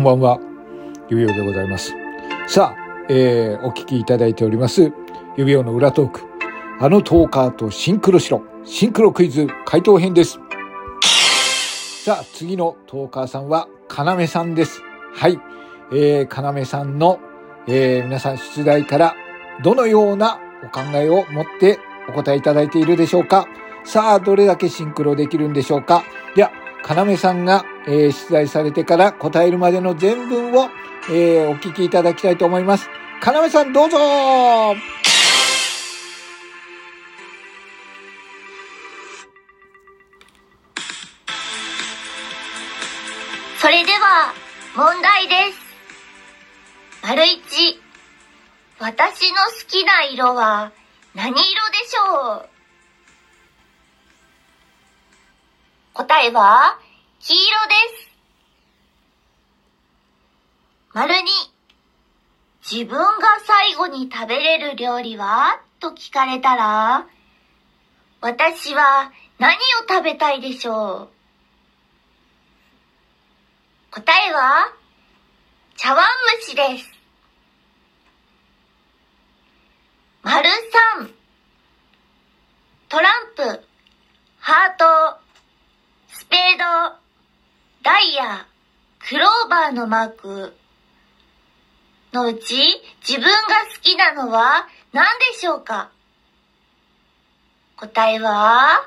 こんばんは。指輪でございます。さあ、えー、お聞きいただいております、指輪の裏トーク。あのトーカーとシンクロしろ。シンクロクイズ回答編です。さあ、次のトーカーさんは、かなめさんです。はい。えー、かなめさんの、えー、皆さん出題から、どのようなお考えを持ってお答えいただいているでしょうかさあ、どれだけシンクロできるんでしょうかでは、かなめさんが、えー出題されてから答えるまでの全文を、えーお聞きいただきたいと思います。かなめさんどうぞそれでは、問題です。丸一、私の好きな色は何色でしょう？答えは、黄色です。丸二、自分が最後に食べれる料理は？と聞かれたら、私は何を食べたいでしょう？答えは、茶碗蒸しです。丸三、トランプ、ハート、ド、ダイヤ、クローバーのマークのうち自分が好きなのは何でしょうか？答えは、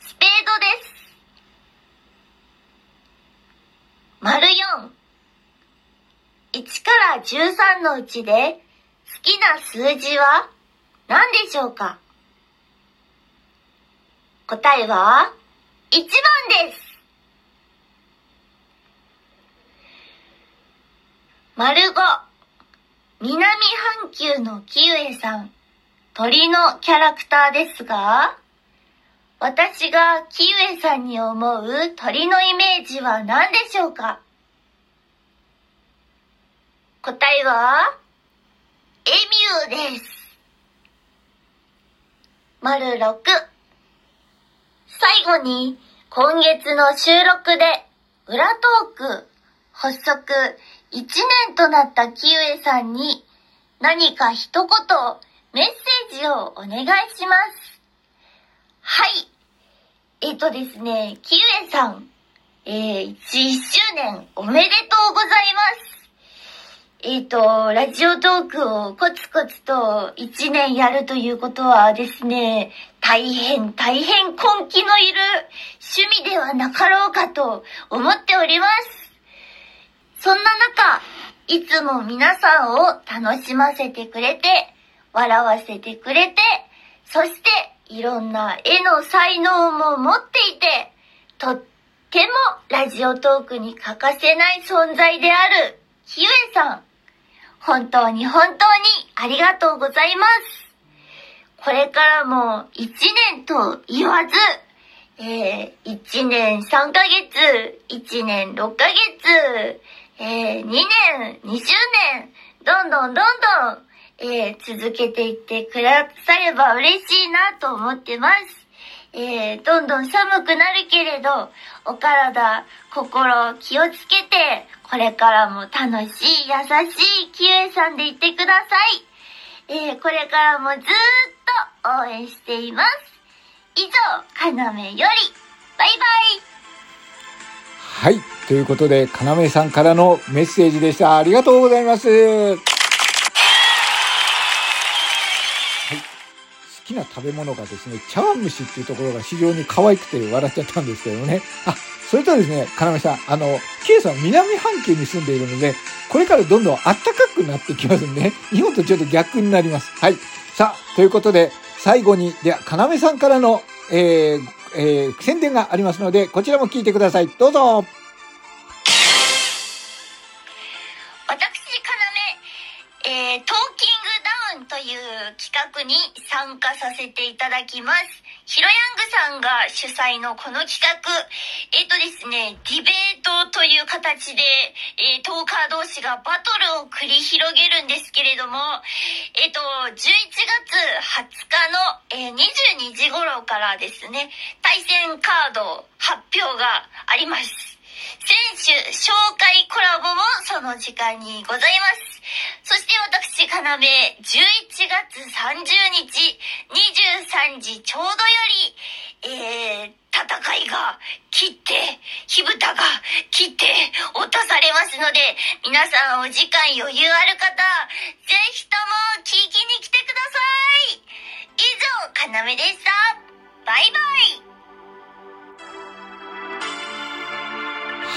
スペードです。丸四。1から13のうちで好きな数字は何でしょうか？答えは1番です。丸五。南半球のキウエさん、鳥のキャラクターですが、私がキウエさんに思う鳥のイメージは何でしょうか？答えは、エミューです。丸六。最後に、今月の収録で、裏トーク、発足1年となったキウエさんに、何か一言、メッセージをお願いします。はい。えっ、とですね、キウエさん、えー、1周年おめでとうございます。えっ、と、ラジオトークをコツコツと1年やるということはですね、大変大変根気のいる趣味ではなかろうかと思っております。そんな中、いつも皆さんを楽しませてくれて、笑わせてくれて、そしていろんな絵の才能も持っていて、とってもラジオトークに欠かせない存在であるキウエさん。本当に本当にありがとうございます。これからも一年と言わず、えー、1年3ヶ月、1年6ヶ月、えー、2年、2周年、どんどんどんどん、えー、続けていってくだされば嬉しいなと思ってます。えー、どんどん寒くなるけれど、お体、心気をつけて、これからも楽しい、優しいキウエさんでいてください。えー、これからもずっと応援しています。以上、かなめより、バイバイはい。ということで、かなめさんからのメッセージでした。ありがとうございます。きな食べ物がですね、茶碗蒸しっていうところが非常に可愛くて笑っちゃったんですけどね。あ、それとですね、かなめさん、あの、キエさん南半球に住んでいるので、これからどんどん暖かくなってきますんで、日本とちょっと逆になります。はい。さあ、ということで、最後に、では、かなめさんからの、えー、えー、宣伝がありますので、こちらも聞いてください。どうぞ企画に参加させていただきます。ヒロヤングさんが主催のこの企画、えっ、とですね、ディベートという形で、えー、トーカー同士がバトルを繰り広げるんですけれども、えっ、と、11月20日の、え22時頃からですね、対戦カード発表があります。選手紹介コラボもその時間にございます。そして私、かなめ、11月30日、23時ちょうどより、えー、戦いが切って、火蓋が切って落とされますので、皆さんお時間余裕ある方、ぜひとも聞きに来てください。以上、かなめでした。バイバイ。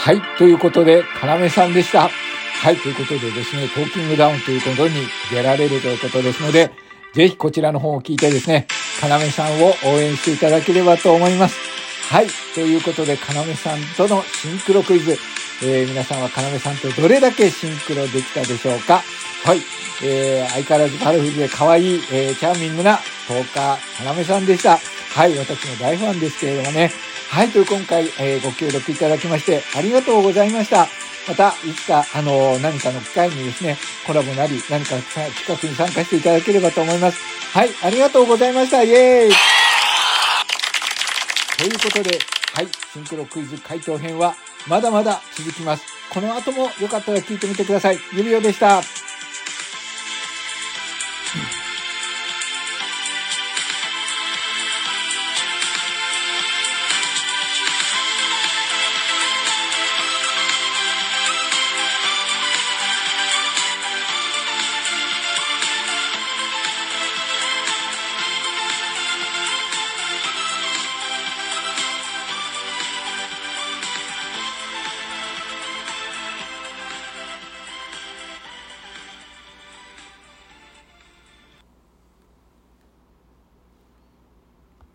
はい。ということで、かなめさんでした。はい。ということでですね、トーキングダウンということに出られるということですので、ぜひこちらの方を聞いてですね、かなめさんを応援していただければと思います。はい。ということで、かなめさんとのシンクロクイズ。えー、皆さんはかなめさんとどれだけシンクロできたでしょうかはい。えー、相変わらずカラフルで可愛い、えー、チャーミングなトーカー、かなめさんでした。はい。私も大ファンですけれどもね。はい。という今回、えー、ご協力いただきまして、ありがとうございました。また、いつか、あの、何かの機会にですね、コラボなり、何か企画に参加していただければと思います。はい。ありがとうございました。イエーイということで、はい。シンクロクイズ回答編は、まだまだ続きます。この後もよかったら聞いてみてください。指輪でした。